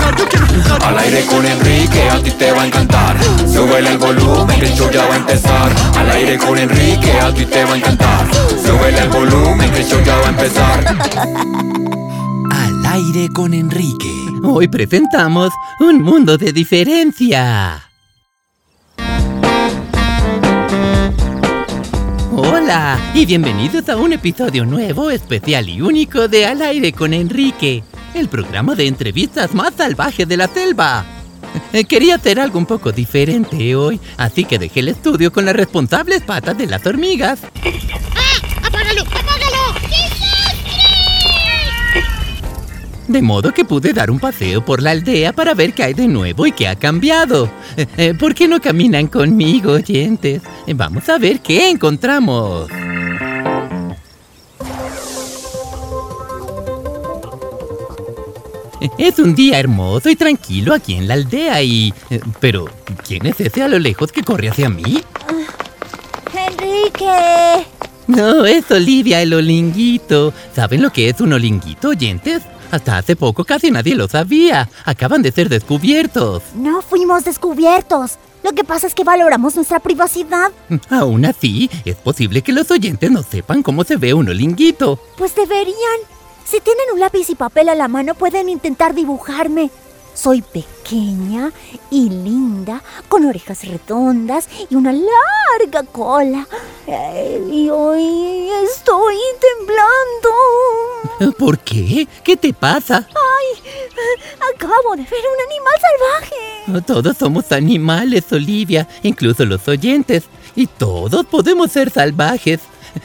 Yo quiero jugar, yo quiero jugar. Al aire con Enrique, a ti te va a encantar. Súbele el volumen, que el show ya va a empezar. Al aire con Enrique, a ti te va a encantar. Súbele el volumen, que el show ya va a empezar. Al aire con Enrique. Hoy presentamos Un Mundo de Diferencia. Hola y bienvenidos a un episodio nuevo, especial y único de Al aire con Enrique, el programa de entrevistas más salvaje de la selva. Eh, Quería hacer algo un poco diferente hoy, así que dejé el estudio con las responsables patas de las hormigas. ¡Apágalo! ¡Apágalo! De modo que pude dar un paseo por la aldea para ver qué hay de nuevo y qué ha cambiado. Eh, eh, ¿Por qué no caminan conmigo, oyentes? Vamos a ver qué encontramos. Es un día hermoso y tranquilo aquí en la aldea y... eh, Pero, ¿quién es ese a lo lejos que corre hacia mí? ¡Enrique! No, es Olivia el olinguito. ¿Saben lo que es un olinguito, oyentes? Hasta hace poco casi nadie lo sabía. Acaban de ser descubiertos. No fuimos descubiertos. Lo que pasa es que valoramos nuestra privacidad. Aún así, es posible que los oyentes no sepan cómo se ve un olinguito. Pues deberían. Si tienen un lápiz y papel a la mano, pueden intentar dibujarme. Soy pequeña y linda, con orejas redondas y una larga cola. Eh, Y hoy estoy temblando. ¿Por qué? ¿Qué te pasa? ¡Ay! Acabo de ver un animal salvaje. Todos somos animales, Olivia, incluso los oyentes. Y todos podemos ser salvajes.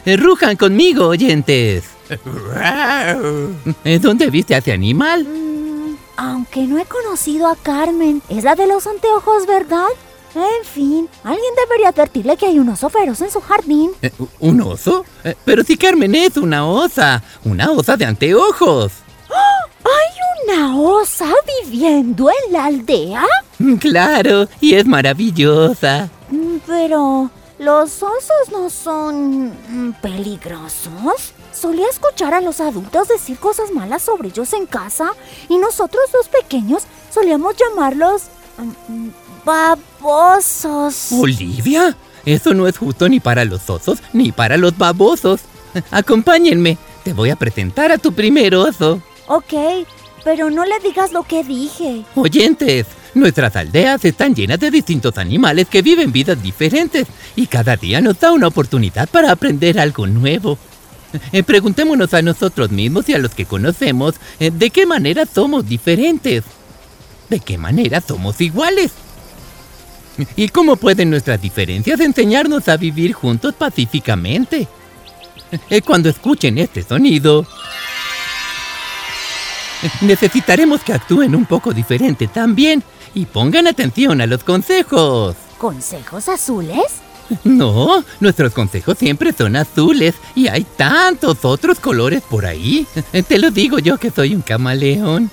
Rujan conmigo, oyentes. ¿Dónde viste a ese animal? Mm, aunque no he conocido a Carmen, es la de los anteojos, ¿verdad? En fin, alguien debería advertirle que hay un oso feroz en su jardín. Eh, ¿Un oso? Eh, Pero si Carmen es una osa, una osa de anteojos. ¿Hay una osa viviendo en la aldea? Mm, Claro, y es maravillosa. Mm, Pero, ¿los osos no son peligrosos? Solía escuchar a los adultos decir cosas malas sobre ellos en casa y nosotros los pequeños solíamos llamarlos mm, mm, babosos. ¿Olivia? Eso no es justo ni para los osos ni para los babosos. Acompáñenme, te voy a presentar a tu primer oso. Ok, pero no le digas lo que dije. Oyentes, nuestras aldeas están llenas de distintos animales que viven vidas diferentes y cada día nos da una oportunidad para aprender algo nuevo. Eh, preguntémonos a nosotros mismos y a los que conocemos eh, de qué manera somos diferentes. ¿De qué manera somos iguales? ¿Y cómo pueden nuestras diferencias enseñarnos a vivir juntos pacíficamente? Eh, Cuando escuchen este sonido, necesitaremos que actúen un poco diferente también y pongan atención a los consejos. ¿Consejos azules? No, nuestros consejos siempre son azules y hay tantos otros colores por ahí. Te lo digo yo que soy un camaleón.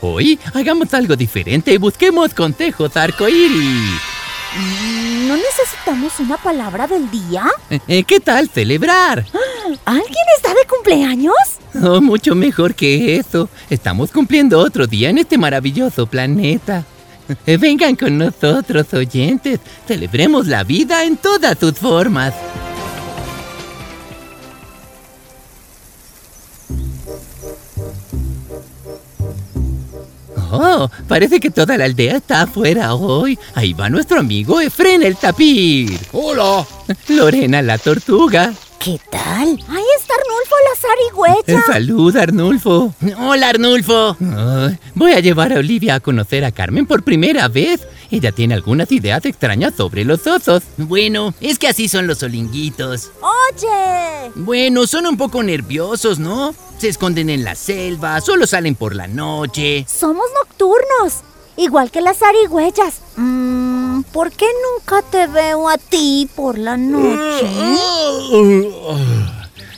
Hoy hagamos algo diferente y busquemos consejos arcoíris. ¿No necesitamos una palabra del día? Eh, ¿Qué tal celebrar? ¿Alguien está de cumpleaños? Oh, mucho mejor que eso. Estamos cumpliendo otro día en este maravilloso planeta. Eh, Vengan con nosotros, oyentes. Celebremos la vida en todas sus formas. Oh, parece que toda la aldea está afuera hoy. Ahí va nuestro amigo Efren el tapir. Hola. Lorena la tortuga. ¿Qué tal? Ahí está Arnulfo la zarigüeya. Salud, Arnulfo. Hola, Arnulfo. Ay, voy a llevar a Olivia a conocer a Carmen por primera vez. Ella tiene algunas ideas extrañas sobre los osos. Bueno, es que así son los olinguitos. Oye. Bueno, son un poco nerviosos, ¿no? Se esconden en la selva, solo salen por la noche. Somos nocturnos. igual que las zarigüeyas. Mm, ¿Por qué nunca te veo a ti por la noche?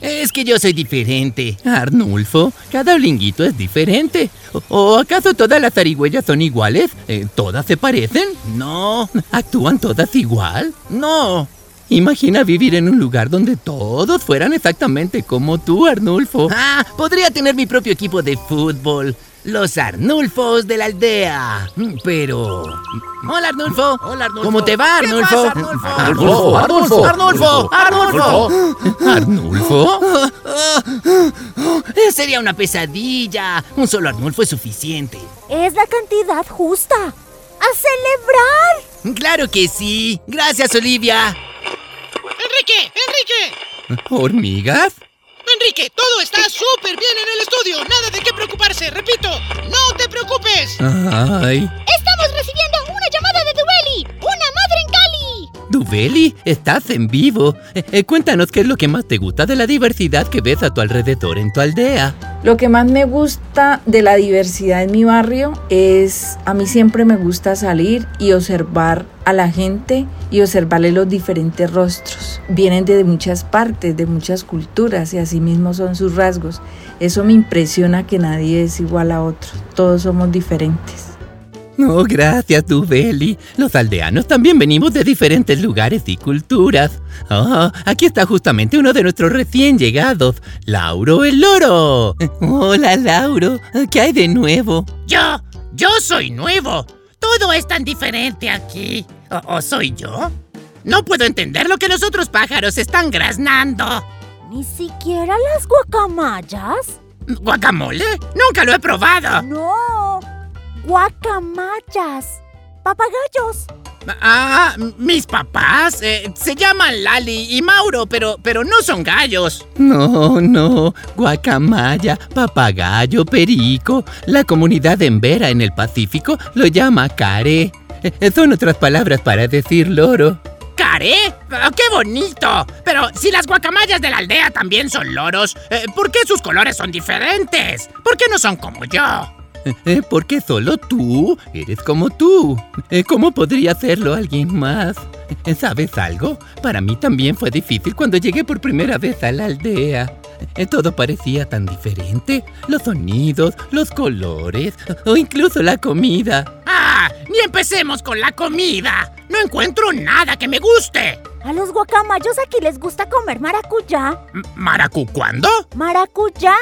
Es que yo soy diferente. Arnulfo, cada olinguito es diferente. ¿O, o acaso todas las zarigüeyas son iguales? Eh, ¿Todas se parecen? No, ¿Actúan todas igual? no. Imagina vivir en un lugar donde todos fueran exactamente como tú, Arnulfo. Ah, podría tener mi propio equipo de fútbol. Los Arnulfos de la aldea. Mm, Pero... Hola, Arnulfo. Hola, Arnulfo. ¿Cómo te va, Arnulfo? Arnulfo, Arnulfo. Arnulfo, Arnulfo. ¿Arnulfo? Eh, Sería una pesadilla. Un solo Arnulfo es suficiente. Es la cantidad justa. ¡A celebrar! Claro que sí. Gracias, Olivia. Enrique, Enrique, ¿Hormigas? Enrique, todo está súper bien en el estudio. Nada de qué preocuparse. Repito, no te preocupes. Ay. Estamos recibiendo una llamada de Dubeli, una madre en Cali. Dubeli, estás en vivo. Eh, eh, cuéntanos qué es lo que más te gusta de la diversidad que ves a tu alrededor en tu aldea. Lo que más me gusta de la diversidad en mi barrio es, a mí siempre me gusta salir y observar a la gente y observarle los diferentes rostros. Vienen de muchas partes, de muchas culturas y así mismo son sus rasgos. Eso me impresiona que nadie es igual a otro, todos somos diferentes. No, gracias, Dubeli. Los aldeanos también venimos de diferentes lugares y culturas. Ah, aquí está justamente uno de nuestros recién llegados, Lauro el Loro. Hola, Lauro. ¿Qué hay de nuevo? Yo, yo soy nuevo. Todo es tan diferente aquí. ¿O, o soy yo? No puedo entender lo que los otros pájaros están graznando. Ni siquiera las guacamayas. ¿Guacamole? Nunca lo he probado. No, guacamayas. Papagayos. Ah, mis papás eh, se llaman Lali y Mauro, pero, pero no son gallos. No, no. Guacamaya, papagayo, perico. La comunidad embera en el Pacífico lo llama care. Eh, Son otras palabras para decir loro. ¿Caré? Ah, ¡Qué bonito! Pero si las guacamayas de la aldea también son loros, eh, ¿por qué sus colores son diferentes? ¿Por qué no son como yo? Eh, Porque solo tú eres como tú. Eh, ¿Cómo podría hacerlo alguien más? Eh, ¿Sabes algo? Para mí también fue difícil cuando llegué por primera vez a la aldea. Todo parecía tan diferente. Los sonidos, los colores o incluso la comida. ¡Ah! ¡Ni empecemos con la comida! No encuentro nada que me guste. A los guacamayos aquí les gusta comer maracuyá. ¿Maracu cuándo? Maracuyá.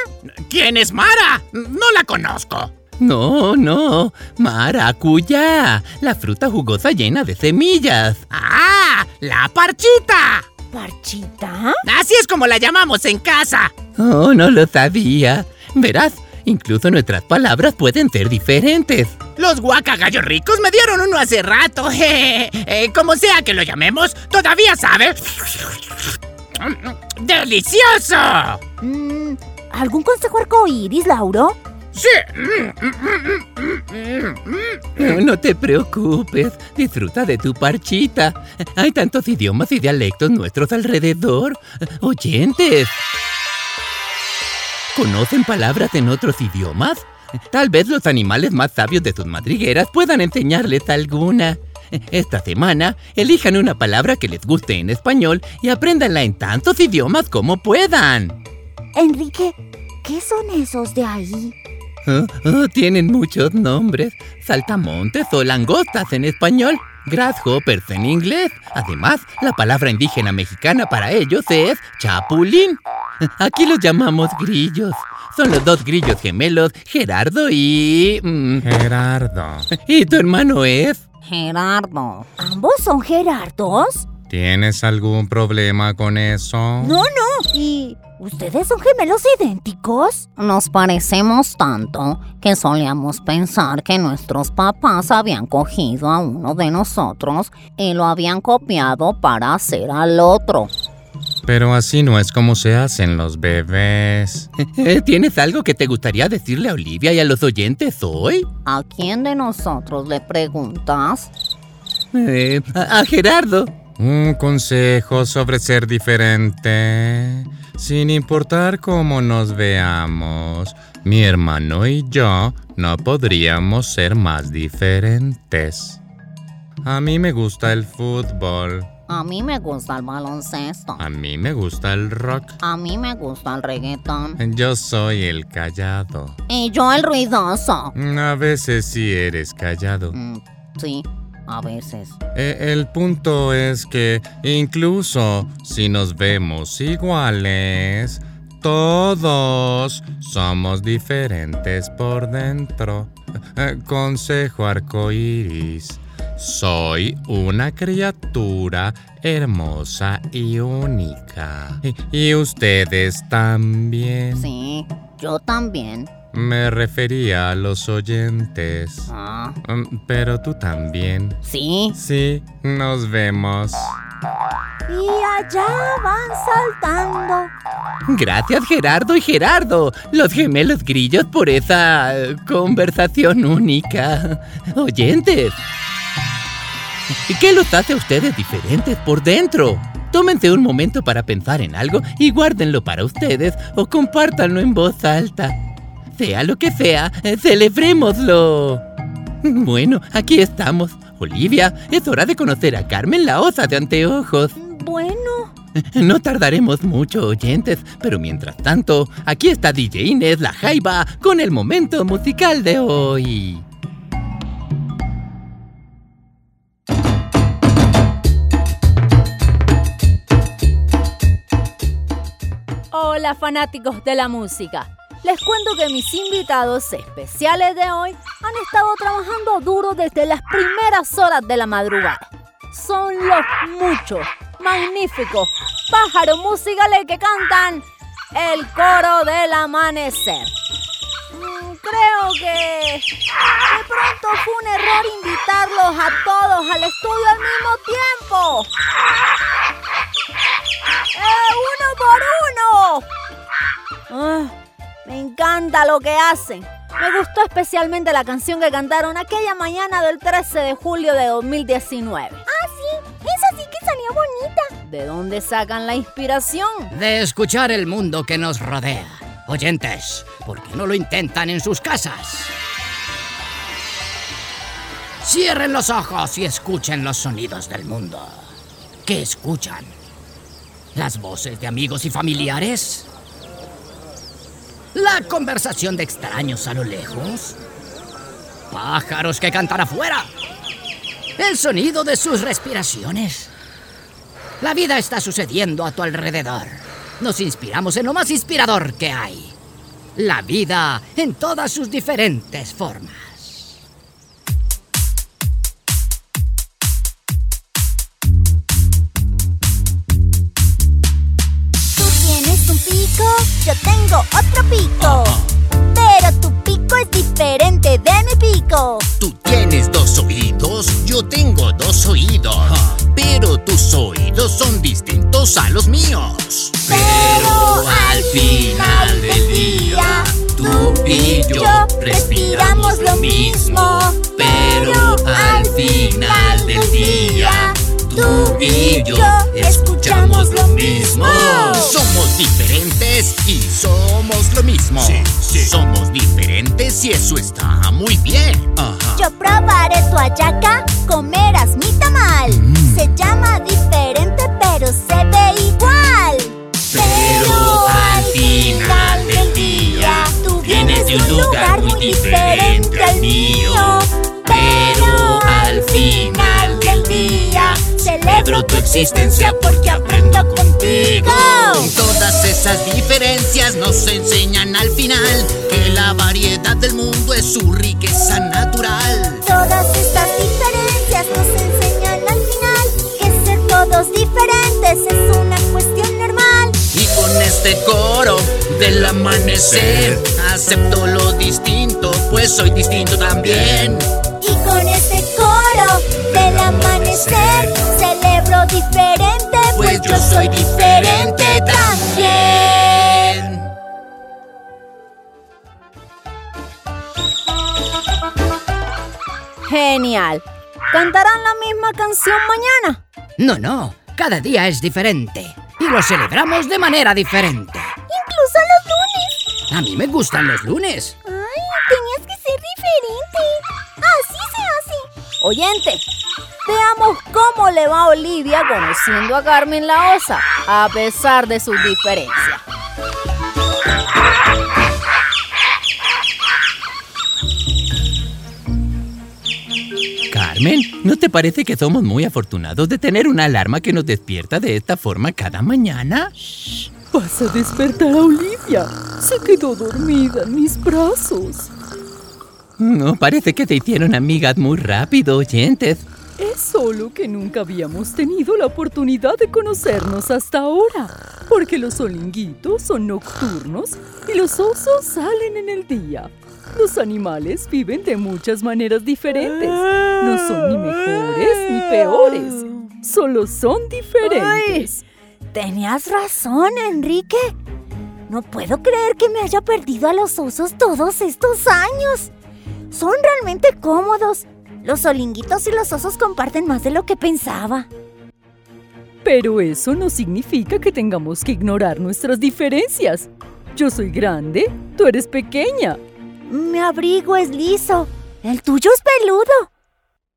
¿Quién es Mara? No la conozco. No, no. Maracuyá. La fruta jugosa llena de semillas. ¡Ah! ¡La parchita! ¿Parchita? Así es como la llamamos en casa. Oh, no lo sabía. Verás, incluso nuestras palabras pueden ser diferentes. Los guacagallos ricos me dieron uno hace rato. Eh, como sea que lo llamemos, todavía sabe. ¡Delicioso! Mm, ¿Algún consejo arcoíris, Lauro? Sí. No, no te preocupes, disfruta de tu parchita. Hay tantos idiomas y dialectos nuestros alrededor. Oyentes. ¿Conocen palabras en otros idiomas? Tal vez los animales más sabios de sus madrigueras puedan enseñarles alguna. Esta semana, elijan una palabra que les guste en español y apréndanla en tantos idiomas como puedan. Enrique, ¿qué son esos de ahí? Oh, oh, tienen muchos nombres. Saltamontes o langostas en español. Grasshoppers en inglés. Además, la palabra indígena mexicana para ellos es chapulín. Aquí los llamamos grillos. Son los dos grillos gemelos, Gerardo y... mm, Gerardo, ¿Y tu hermano es? Gerardo. ¿Ambos son Gerardos? ¿tienes algún problema con eso? No, no. ¿Y ustedes son gemelos idénticos? Nos parecemos tanto que solíamos pensar que nuestros papás habían cogido a uno de nosotros y lo habían copiado para hacer al otro. Pero así no es como se hacen los bebés. ¿Tienes algo que te gustaría decirle a Olivia y a los oyentes hoy? ¿A quién de nosotros le preguntas? Eh, a, a Gerardo. Un consejo sobre ser diferente. Sin importar cómo nos veamos, mi hermano y yo no podríamos ser más diferentes. A mí me gusta el fútbol. A mí me gusta el baloncesto. A mí me gusta el rock. A mí me gusta el reggaetón. Yo soy el callado. Y yo el ruidoso. A veces sí eres callado. Mm, sí, a veces. E- el punto es que incluso si nos vemos iguales, todos somos diferentes por dentro. Eh, Consejo arcoíris. Soy una criatura hermosa y única. Y, y ustedes también. Sí, yo también. Me refería a los oyentes. Ah, Mm, Pero tú también. sí. Sí, nos vemos. Y allá van saltando. Gracias Gerardo y Gerardo, los gemelos grillos por esa eh, conversación única. Oyentes. ¿Y qué los hace a ustedes diferentes por dentro? Tómense un momento para pensar en algo y guárdenlo para ustedes o compártanlo en voz alta. Sea lo que sea, eh, celebrémoslo. Bueno, aquí estamos. Olivia, es hora de conocer a Carmen la osa de anteojos. Bueno, No tardaremos mucho, oyentes, pero mientras tanto, aquí está DJ Inés La Jaiba con el momento musical de hoy. Hola fanáticos de la música. Les cuento que mis invitados especiales de hoy han estado trabajando duro desde las primeras horas de la madrugada. Son los muchos, magníficos pájaros musicales que cantan el coro del amanecer. Mm, Creo que de pronto fue un error invitarlos a todos al estudio al mismo tiempo. Encanta lo que hacen. Me gustó especialmente la canción que cantaron aquella mañana del 13 de julio de 2019. ah sí, esa sí que salió bonita. ¿De dónde sacan la inspiración? De escuchar el mundo que nos rodea. Oyentes, ¿por qué no lo intentan en sus casas? Cierren los ojos y escuchen los sonidos del mundo. ¿Qué escuchan? ¿Las voces de amigos y familiares? ¿La conversación de extraños a lo lejos? ¿Pájaros que cantan afuera? ¿El sonido de sus respiraciones? La vida está sucediendo a tu alrededor. Nos inspiramos en lo más inspirador que hay. La vida en todas sus diferentes formas. Yo tengo otro pico. Pero tu pico es diferente de mi pico. Tú tienes dos oídos, yo tengo dos oídos. Pero tus oídos son distintos a los míos. Pero al final del día, tú y yo respiramos lo mismo. Pero al final del día, y yo escuchamos lo mismo. Somos diferentes y somos lo mismo. Somos diferentes y eso está muy bien. Yo probaré tu ayaca, comerás mi tamal. Se llama diferente, pero se ve igual. Pero al final del día, tú vienes de un lugar muy diferente al mío. Celebro tu existencia porque aprendo contigo. Todas esas diferencias nos enseñan al final que la variedad del mundo es su riqueza natural. Todas estas diferencias nos enseñan al final que ser todos diferentes es una cuestión normal. Y con este coro del amanecer acepto lo distinto, pues soy distinto también. ¿Cantarán la misma canción mañana? No, no, cada día es diferente. y lo celebramos de manera diferente. Incluso los lunes. A mí me gustan los lunes. Ay, tenías que ser diferente. Así se hace. Oyente, veamos cómo le va a Olivia conociendo a Carmen la Osa, a pesar de sus diferencias. Carmen, ¿no te parece que somos muy afortunados de tener una alarma que nos despierta de esta forma cada mañana? Vas a despertar a Olivia. Se quedó dormida en mis brazos. No, parece que se hicieron amigas muy rápido, oyentes. Es solo que nunca habíamos tenido la oportunidad de conocernos hasta ahora, porque los olinguitos son nocturnos y los osos salen en el día. Los animales viven de muchas maneras diferentes. No son ni mejores ni peores. Solo son diferentes. Tenías razón, Enrique. No puedo creer que me haya perdido a los osos todos estos años. Son realmente cómodos. Los olinguitos y los osos comparten más de lo que pensaba. Pero eso no significa que tengamos que ignorar nuestras diferencias. Yo soy grande, tú eres pequeña. Mi abrigo es liso. El tuyo es peludo.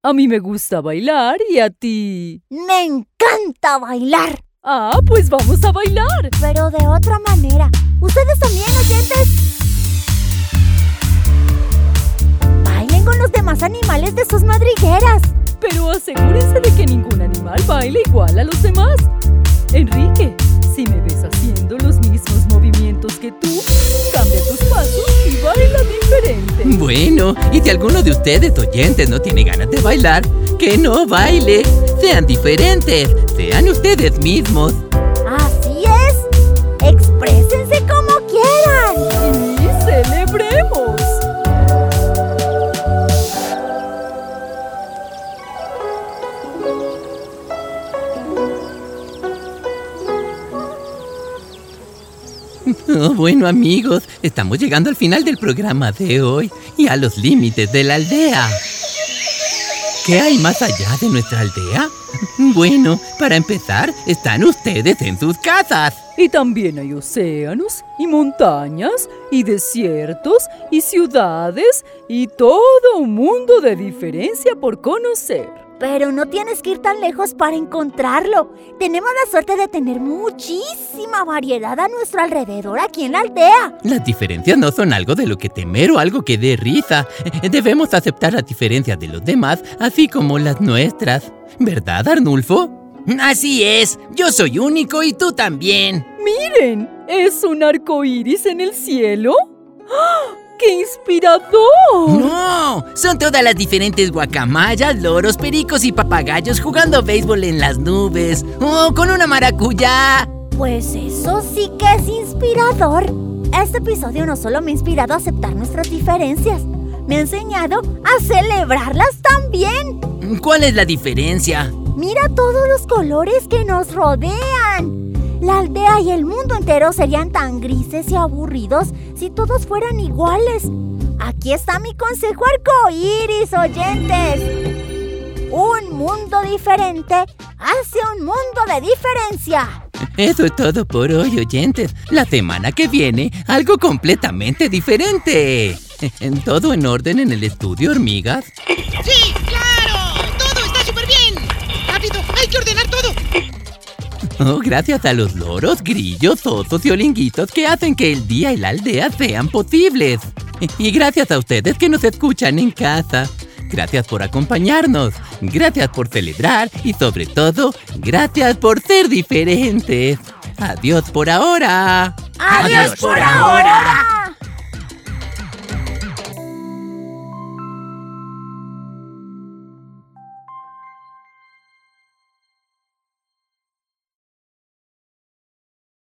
A mí me gusta bailar y a ti... Me encanta bailar. Ah, pues vamos a bailar. Pero de otra manera. Ustedes también, oyentes. Bailen con los demás animales de sus madrigueras. Pero asegúrense de que ningún animal baile igual a los demás. Enrique, si me que tú, cambia tus pasos y baila diferente. Bueno, y si alguno de ustedes oyentes no tiene ganas de bailar, que no baile. Sean diferentes, sean ustedes mismos. Oh, bueno amigos, estamos llegando al final del programa de hoy y a los límites de la aldea. ¿Qué hay más allá de nuestra aldea? Bueno, para empezar, están ustedes en sus casas. Y también hay océanos y montañas y desiertos y ciudades y todo un mundo de diferencia por conocer. Pero no tienes que ir tan lejos para encontrarlo. Tenemos la suerte de tener muchísima variedad a nuestro alrededor aquí en la aldea. Las diferencias no son algo de lo que temer o algo que dé risa. Debemos aceptar las diferencias de los demás, así como las nuestras. ¿Verdad, Arnulfo? Así es, yo soy único y tú también. ¡Miren! ¿Es un arco iris en el cielo? ¡Ah! ¡Qué inspirador! ¡No! Son todas las diferentes guacamayas, loros, pericos y papagayos jugando béisbol en las nubes. ¡Oh, con una maracuyá! Pues eso sí que es inspirador. Este episodio no solo me ha inspirado a aceptar nuestras diferencias, me ha enseñado a celebrarlas también. ¿Cuál es la diferencia? Mira todos los colores que nos rodean. La aldea y el mundo entero serían tan grises y aburridos si todos fueran iguales. Aquí está mi consejo arcoíris, oyentes. Un mundo diferente hace un mundo de diferencia. Eso es todo por hoy, oyentes. La semana que viene, algo completamente diferente. ¿En todo en orden en el estudio, hormigas? ¡Sí, Oh, gracias a los loros, grillos, osos y olinguitos que hacen que el día y la aldea sean posibles. Y gracias a ustedes que nos escuchan en casa. Gracias por acompañarnos. Gracias por celebrar y sobre todo, gracias por ser diferentes. Adiós por ahora. Adiós, por ahora.